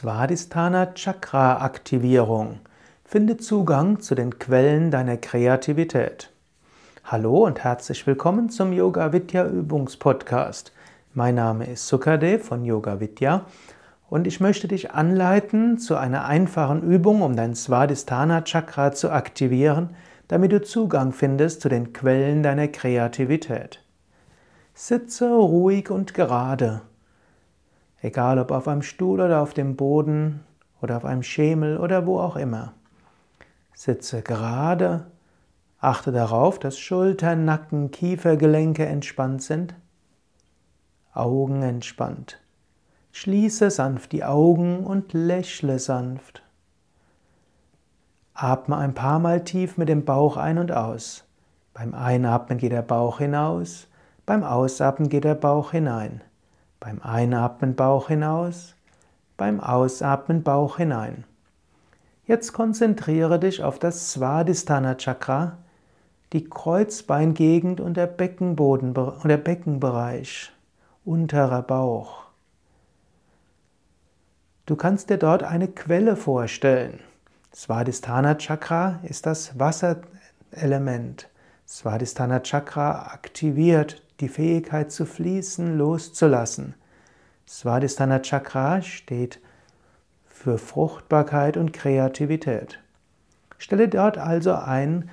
Svadhisthana Chakra Aktivierung. Finde Zugang zu den Quellen deiner Kreativität. Hallo und herzlich willkommen zum Yoga Vidya Übungspodcast. Mein Name ist Sukadev von Yoga Vidya und ich möchte dich anleiten zu einer einfachen Übung, um dein Svadhisthana Chakra zu aktivieren, damit du Zugang findest zu den Quellen deiner Kreativität. Sitze ruhig und gerade. Egal ob auf einem Stuhl oder auf dem Boden oder auf einem Schemel oder wo auch immer. Sitze gerade. Achte darauf, dass Schultern, Nacken, Kiefergelenke entspannt sind. Augen entspannt. Schließe sanft die Augen und lächle sanft. Atme ein paar Mal tief mit dem Bauch ein und aus. Beim Einatmen geht der Bauch hinaus, beim Ausatmen geht der Bauch hinein. Beim Einatmen Bauch hinaus, beim Ausatmen Bauch hinein. Jetzt konzentriere dich auf das Svadhisthana Chakra, die Kreuzbeingegend und der Beckenboden und der Beckenbereich, unterer Bauch. Du kannst dir dort eine Quelle vorstellen. Svadhisthana Chakra ist das Wasserelement. Svadhisthana Chakra aktiviert die Fähigkeit zu fließen, loszulassen. Svadhisthana Chakra steht für Fruchtbarkeit und Kreativität. Stelle dort also ein,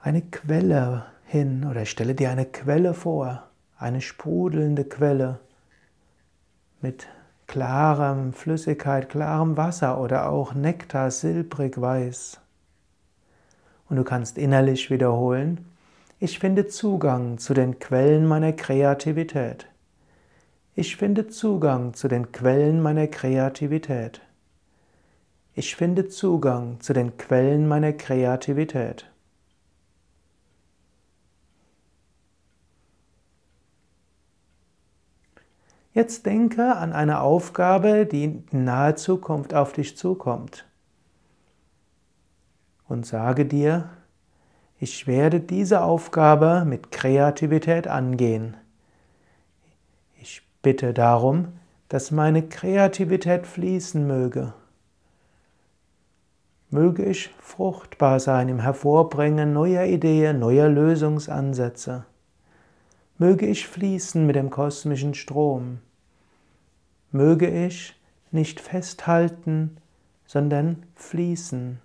eine Quelle hin oder stelle dir eine Quelle vor, eine sprudelnde Quelle mit klarem Flüssigkeit, klarem Wasser oder auch Nektar silbrig weiß. Und du kannst innerlich wiederholen, ich finde Zugang zu den Quellen meiner Kreativität. Ich finde Zugang zu den Quellen meiner Kreativität. Ich finde Zugang zu den Quellen meiner Kreativität. Jetzt denke an eine Aufgabe, die in naher Zukunft auf dich zukommt. Und sage dir, ich werde diese Aufgabe mit Kreativität angehen. Ich bitte darum, dass meine Kreativität fließen möge. Möge ich fruchtbar sein im Hervorbringen neuer Ideen, neuer Lösungsansätze. Möge ich fließen mit dem kosmischen Strom. Möge ich nicht festhalten, sondern fließen.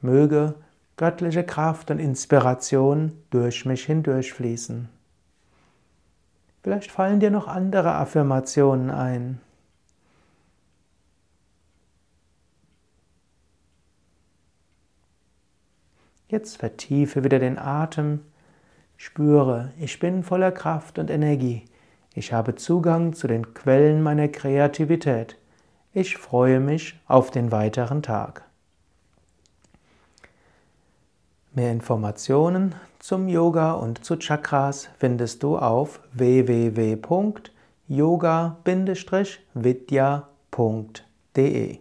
Möge göttliche Kraft und Inspiration durch mich hindurchfließen. Vielleicht fallen dir noch andere Affirmationen ein. Jetzt vertiefe wieder den Atem Spüre, ich bin voller Kraft und Energie. Ich habe Zugang zu den Quellen meiner Kreativität. Ich freue mich auf den weiteren Tag. Mehr Informationen zum Yoga und zu Chakras findest du auf www.yoga-vidya.de.